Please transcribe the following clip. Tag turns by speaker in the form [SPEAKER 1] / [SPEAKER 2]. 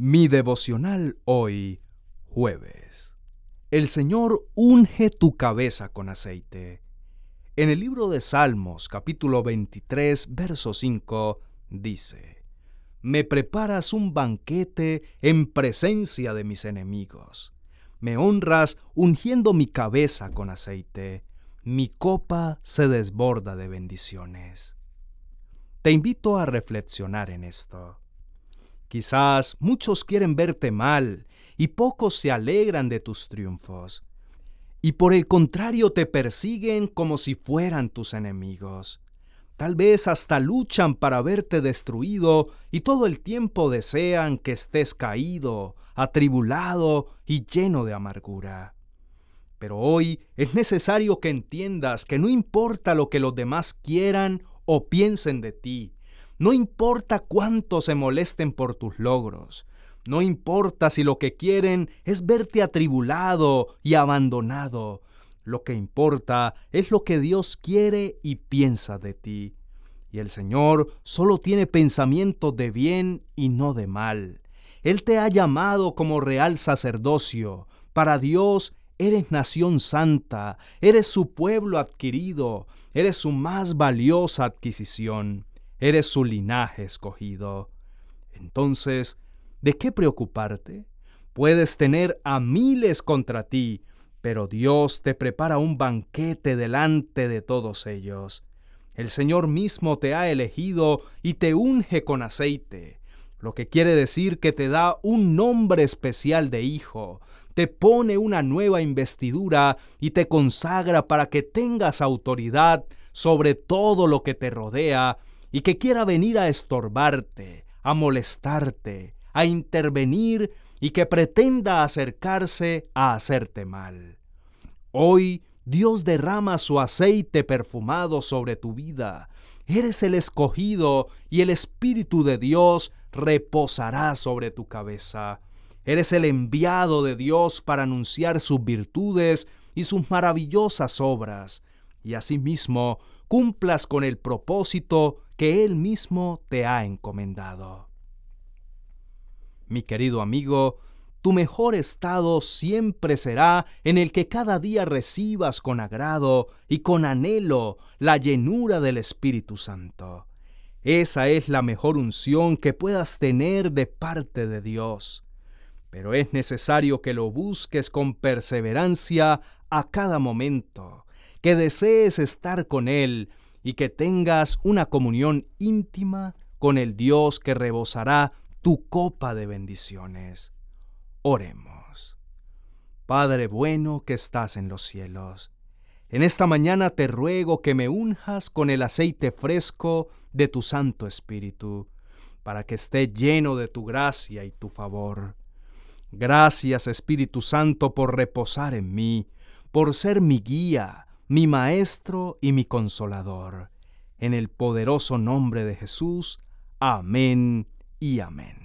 [SPEAKER 1] Mi devocional hoy, jueves. El Señor unge tu cabeza con aceite. En el libro de Salmos, capítulo 23, verso 5, dice, Me preparas un banquete en presencia de mis enemigos. Me honras ungiendo mi cabeza con aceite. Mi copa se desborda de bendiciones. Te invito a reflexionar en esto. Quizás muchos quieren verte mal y pocos se alegran de tus triunfos. Y por el contrario te persiguen como si fueran tus enemigos. Tal vez hasta luchan para verte destruido y todo el tiempo desean que estés caído, atribulado y lleno de amargura. Pero hoy es necesario que entiendas que no importa lo que los demás quieran o piensen de ti, no importa cuánto se molesten por tus logros. No importa si lo que quieren es verte atribulado y abandonado. Lo que importa es lo que Dios quiere y piensa de ti. Y el Señor solo tiene pensamientos de bien y no de mal. Él te ha llamado como real sacerdocio. Para Dios eres nación santa, eres su pueblo adquirido, eres su más valiosa adquisición eres su linaje escogido. Entonces, ¿de qué preocuparte? Puedes tener a miles contra ti, pero Dios te prepara un banquete delante de todos ellos. El Señor mismo te ha elegido y te unge con aceite, lo que quiere decir que te da un nombre especial de hijo, te pone una nueva investidura y te consagra para que tengas autoridad sobre todo lo que te rodea y que quiera venir a estorbarte, a molestarte, a intervenir y que pretenda acercarse a hacerte mal. Hoy Dios derrama su aceite perfumado sobre tu vida. Eres el escogido y el Espíritu de Dios reposará sobre tu cabeza. Eres el enviado de Dios para anunciar sus virtudes y sus maravillosas obras, y asimismo cumplas con el propósito que Él mismo te ha encomendado. Mi querido amigo, tu mejor estado siempre será en el que cada día recibas con agrado y con anhelo la llenura del Espíritu Santo. Esa es la mejor unción que puedas tener de parte de Dios. Pero es necesario que lo busques con perseverancia a cada momento, que desees estar con Él y que tengas una comunión íntima con el Dios que rebosará tu copa de bendiciones. Oremos. Padre bueno que estás en los cielos, en esta mañana te ruego que me unjas con el aceite fresco de tu Santo Espíritu, para que esté lleno de tu gracia y tu favor. Gracias Espíritu Santo por reposar en mí, por ser mi guía, mi Maestro y mi Consolador. En el poderoso nombre de Jesús. Amén y amén.